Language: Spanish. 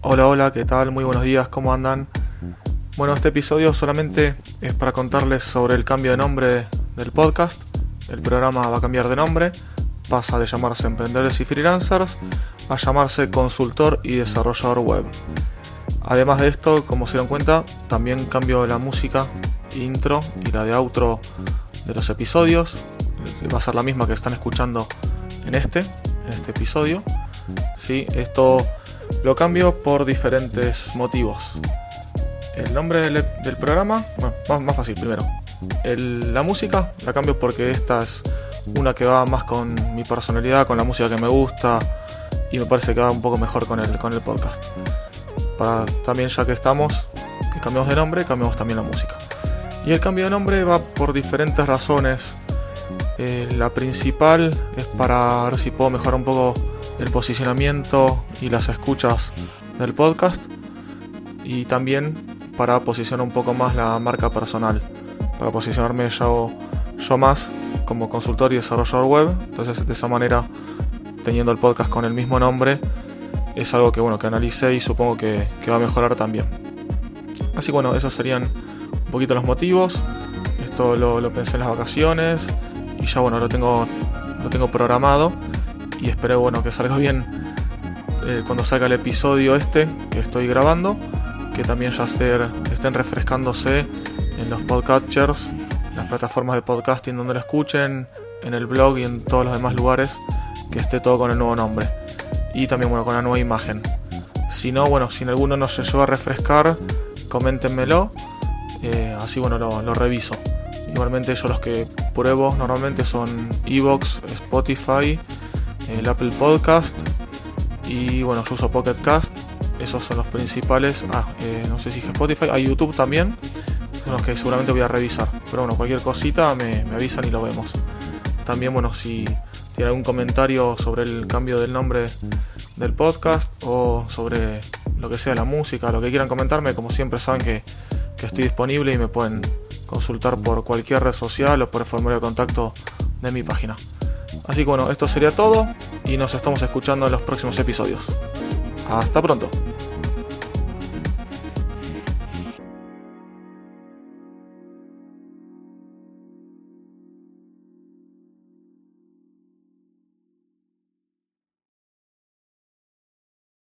Hola, hola, ¿qué tal? Muy buenos días, ¿cómo andan? Bueno, este episodio solamente es para contarles sobre el cambio de nombre del podcast. El programa va a cambiar de nombre, pasa de llamarse Emprendedores y Freelancers a llamarse Consultor y Desarrollador Web. Además de esto, como se dan cuenta, también cambio la música intro y la de outro de los episodios. Va a ser la misma que están escuchando en este, en este episodio. Sí, esto lo cambio por diferentes motivos. El nombre del, programa, bueno, más, fácil primero. la música la cambio porque esta es una que va más con mi personalidad, con la música que me gusta y me parece que va un poco mejor con el, con el podcast. Para también ya que estamos, que cambiamos de nombre, cambiamos también la música. Y el cambio de nombre va por diferentes razones. Eh, la principal es para ver si puedo mejorar un poco el posicionamiento y las escuchas del podcast. Y también para posicionar un poco más la marca personal. Para posicionarme yo, yo más como consultor y desarrollador web. Entonces de esa manera, teniendo el podcast con el mismo nombre, es algo que bueno que analicé y supongo que, va a mejorar también. Así que bueno, esos serían un poquito los motivos. Esto lo, pensé en las vacaciones y ya bueno, lo tengo, lo tengo programado y espero bueno que salga bien eh, cuando salga el episodio este que estoy grabando, que también ya estén refrescándose en los podcatchers, las plataformas de podcasting donde lo escuchen, en el blog y en todos los demás lugares, que esté todo con el nuevo nombre y también bueno con la nueva imagen. Si no, bueno, si alguno no se lleva a refrescar, coméntenmelo, eh, así bueno lo, reviso. Igualmente yo los que pruebo normalmente son Evox, Spotify, el Apple Podcast y bueno, yo uso Pocket Cast. Esos son los principales. Ah, eh, no sé si es Spotify, hay YouTube también. Son los que seguramente voy a revisar. Pero bueno, cualquier cosita me, avisan y lo vemos. También bueno, si tiene algún comentario sobre el cambio del nombre del podcast o sobre lo que sea la música, lo que quieran comentarme, como siempre saben que, que estoy disponible y me pueden consultar por cualquier red social o por el formulario de contacto de mi página. Así que bueno, esto sería todo y nos estamos escuchando en los próximos episodios. Hasta pronto.